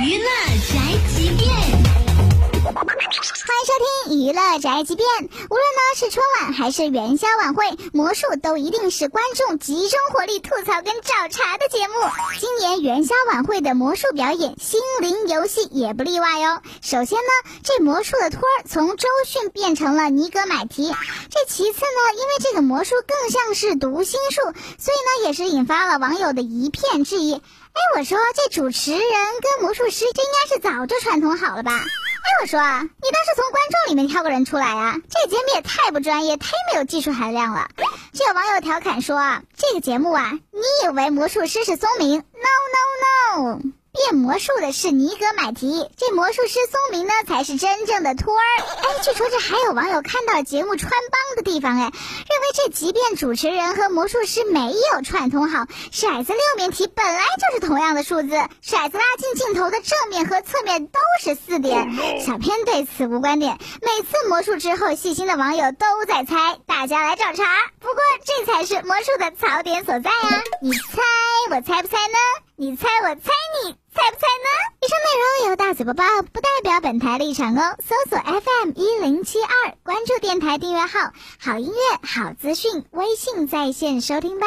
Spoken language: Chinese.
娱乐宅急。娱乐宅急便。无论呢是春晚还是元宵晚会，魔术都一定是观众集中火力吐槽跟找茬的节目。今年元宵晚会的魔术表演《心灵游戏》也不例外哦。首先呢，这魔术的托儿从周迅变成了尼格买提。这其次呢，因为这个魔术更像是读心术，所以呢也是引发了网友的一片质疑。哎，我说这主持人跟魔术师，这应该是早就串通好了吧？我说啊，你倒是从观众里面挑个人出来啊！这节目也太不专业，太没有技术含量了。就有网友调侃说，这个节目啊，你以为魔术师是松明？No No No！变魔术的是尼格买提，这魔术师松明呢才是真正的托儿。哎，据说这还有网友看到节目穿帮的地方，哎，这即便主持人和魔术师没有串通好，骰子六面体本来就是同样的数字，骰子拉近镜头的正面和侧面都是四点。小编对此无观点。每次魔术之后，细心的网友都在猜，大家来找茬。不过这才是魔术的槽点所在啊！你猜我猜不猜呢？你猜我猜你猜不猜呢？以上内容由大嘴播报，不代表本台立场哦。搜索 FM 一零七二，关注电台订阅号，好音乐、好资讯，微信在线收听吧。